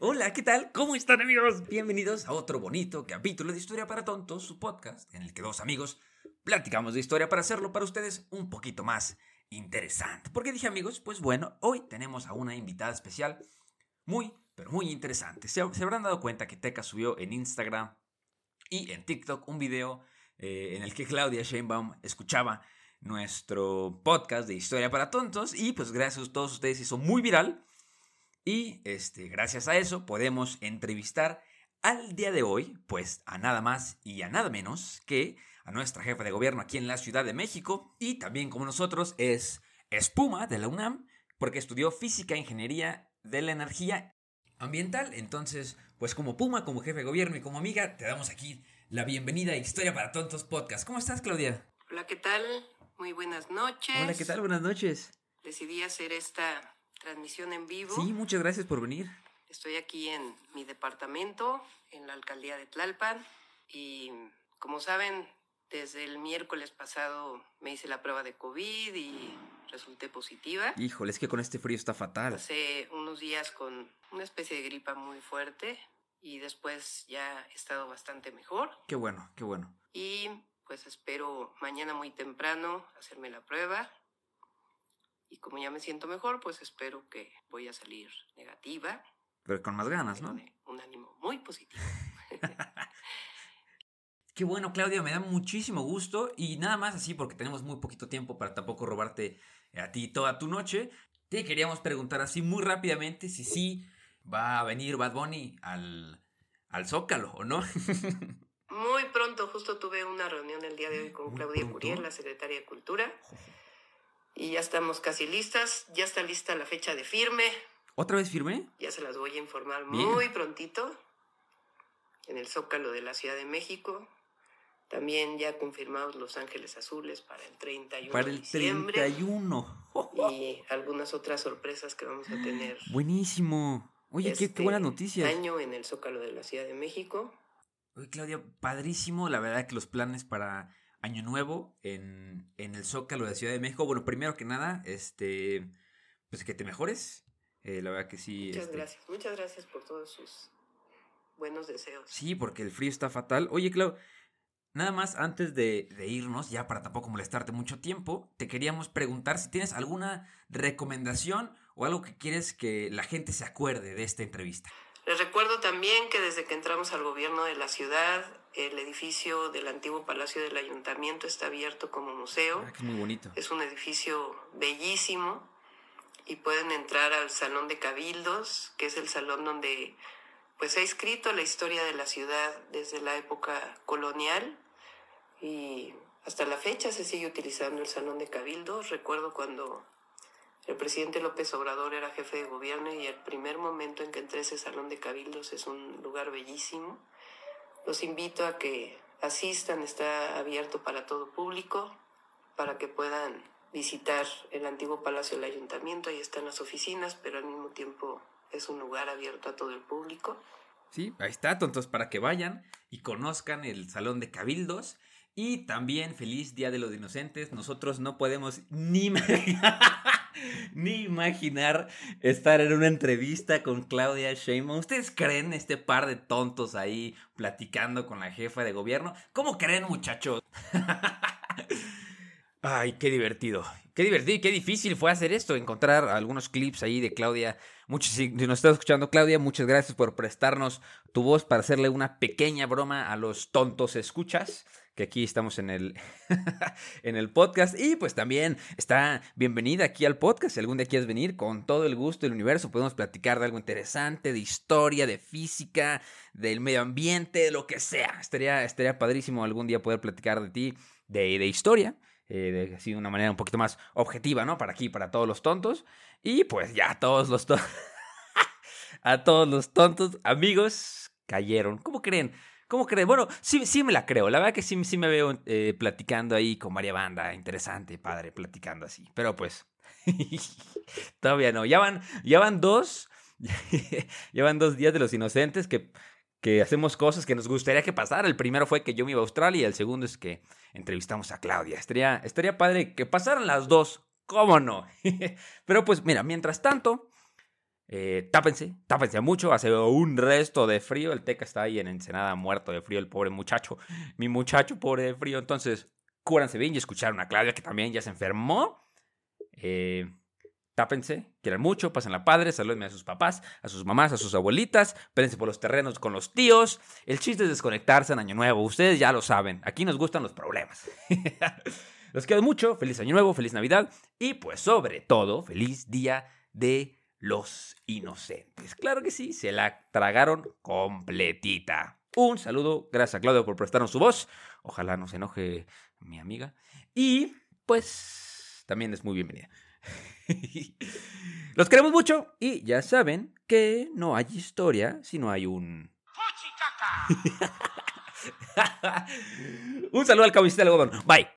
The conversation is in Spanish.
Hola, ¿qué tal? ¿Cómo están amigos? Bienvenidos a otro bonito capítulo de Historia para Tontos, su podcast, en el que dos amigos platicamos de historia para hacerlo para ustedes un poquito más interesante. ¿Por qué dije amigos? Pues bueno, hoy tenemos a una invitada especial muy, pero muy interesante. Se, se habrán dado cuenta que Teca subió en Instagram y en TikTok un video eh, en el que Claudia Sheinbaum escuchaba nuestro podcast de Historia para Tontos y pues gracias a todos ustedes hizo muy viral y este, gracias a eso podemos entrevistar al día de hoy pues a nada más y a nada menos que a nuestra jefa de gobierno aquí en la Ciudad de México y también como nosotros es Espuma de la UNAM porque estudió física e ingeniería de la energía ambiental. Entonces, pues como Puma, como jefe de gobierno y como amiga, te damos aquí la bienvenida a Historia para Tontos Podcast. ¿Cómo estás, Claudia? Hola, ¿qué tal? Muy buenas noches. Hola, ¿qué tal? Buenas noches. Decidí hacer esta transmisión en vivo. Sí, muchas gracias por venir. Estoy aquí en mi departamento, en la alcaldía de Tlalpan, y como saben, desde el miércoles pasado me hice la prueba de COVID y resulté positiva. Híjole, es que con este frío está fatal. Hace unos días con una especie de gripa muy fuerte y después ya he estado bastante mejor. Qué bueno, qué bueno. Y pues espero mañana muy temprano hacerme la prueba. Y como ya me siento mejor, pues espero que voy a salir negativa. Pero con más ganas, ¿no? Un, ánimo muy positivo. Qué bueno, Claudia, me da muchísimo gusto y nada más así porque tenemos muy poquito tiempo para tampoco robarte a ti toda tu noche. Te queríamos preguntar así muy rápidamente si sí va a venir Bad Bunny al, al Zócalo o no. Muy pronto, justo tuve una reunión el día de hoy con Claudia. Curiel, la secretaria de Cultura, y ya estamos casi listas. Ya está lista la fecha de firme. ¿Otra vez firme? Ya se las voy a informar Bien. muy prontito en el Zócalo de la Ciudad de México. También ya confirmados Los Ángeles Azules para el 31 Para de el diciembre. 31. Y algunas otras sorpresas que vamos a tener. Buenísimo. Oye, qué, qué este buenas noticias. Año en el Zócalo de la Ciudad de México. Oye, Claudia, padrísimo. La verdad que los planes para Año Nuevo en, en el Zócalo de Ciudad de México. Bueno, primero que nada, este, pues que te mejores. Eh, la verdad que sí. Muchas este, gracias. Muchas gracias por todos sus buenos deseos. Sí, porque el frío está fatal. Oye, Clau, nada más antes de, de irnos, ya para tampoco molestarte mucho tiempo, te queríamos preguntar si tienes alguna recomendación o algo que quieres que la gente se acuerde de esta entrevista. Les recuerdo también que desde que entramos al gobierno de la ciudad, el edificio del antiguo Palacio del Ayuntamiento está abierto como museo. Ah, muy bonito. Es un edificio bellísimo y pueden entrar al Salón de Cabildos, que es el salón donde pues se ha escrito la historia de la ciudad desde la época colonial y hasta la fecha se sigue utilizando el Salón de Cabildos. Recuerdo cuando el presidente López Obrador era jefe de gobierno y el primer momento en que entré ese Salón de Cabildos es un lugar bellísimo. Los invito a que asistan, está abierto para todo público, para que puedan visitar el antiguo Palacio del Ayuntamiento. Ahí están las oficinas, pero al mismo tiempo es un lugar abierto a todo el público. Sí, ahí está, tontos, para que vayan y conozcan el Salón de Cabildos. Y también feliz Día de los Inocentes. Nosotros no podemos ni, ni imaginar estar en una entrevista con Claudia Sheinbaum. ¿Ustedes creen este par de tontos ahí platicando con la jefa de gobierno? ¿Cómo creen, muchachos? Ay, qué divertido. Qué divertido y qué difícil fue hacer esto, encontrar algunos clips ahí de Claudia. Muchos, si nos estás escuchando, Claudia, muchas gracias por prestarnos tu voz para hacerle una pequeña broma a los tontos escuchas, que aquí estamos en el, en el podcast. Y pues también está bienvenida aquí al podcast. Si algún día quieres venir, con todo el gusto del universo, podemos platicar de algo interesante, de historia, de física, del medio ambiente, de lo que sea. Estaría, estaría padrísimo algún día poder platicar de ti, de, de historia eh, de así de una manera un poquito más objetiva, ¿no? Para aquí, para todos los tontos. Y pues ya todos los tontos, a todos los tontos amigos cayeron. ¿Cómo creen? ¿Cómo creen? Bueno, sí, sí me la creo. La verdad que sí, sí me veo eh, platicando ahí con María Banda. Interesante, padre, platicando así. Pero pues, todavía no. Ya van, ya van dos, ya van dos días de los inocentes que que hacemos cosas que nos gustaría que pasara. El primero fue que yo me iba a Australia y el segundo es que entrevistamos a Claudia. Estaría, estaría padre que pasaran las dos. ¿Cómo no? Pero pues mira, mientras tanto, Eh, tápense, tápense mucho, hace un resto de frío. El Teca está ahí en Ensenada muerto de frío, el pobre muchacho. Mi muchacho, pobre de frío. Entonces, cúranse bien y escucharon a Claudia, que también ya se enfermó. Eh, tápense, quieran mucho, pasen la padre, salúdenme a sus papás, a sus mamás, a sus abuelitas, pérense por los terrenos con los tíos. El chiste es desconectarse en Año Nuevo, ustedes ya lo saben, aquí nos gustan los problemas. los quiero mucho, feliz Año Nuevo, feliz Navidad y pues sobre todo, feliz Día de los Inocentes. Claro que sí, se la tragaron completita. Un saludo, gracias a Claudio por prestarnos su voz. Ojalá no se enoje mi amiga. Y pues también es muy bienvenida. Los queremos mucho y ya saben que no hay historia si no hay un... un saludo al cabecita del algodón. Bye.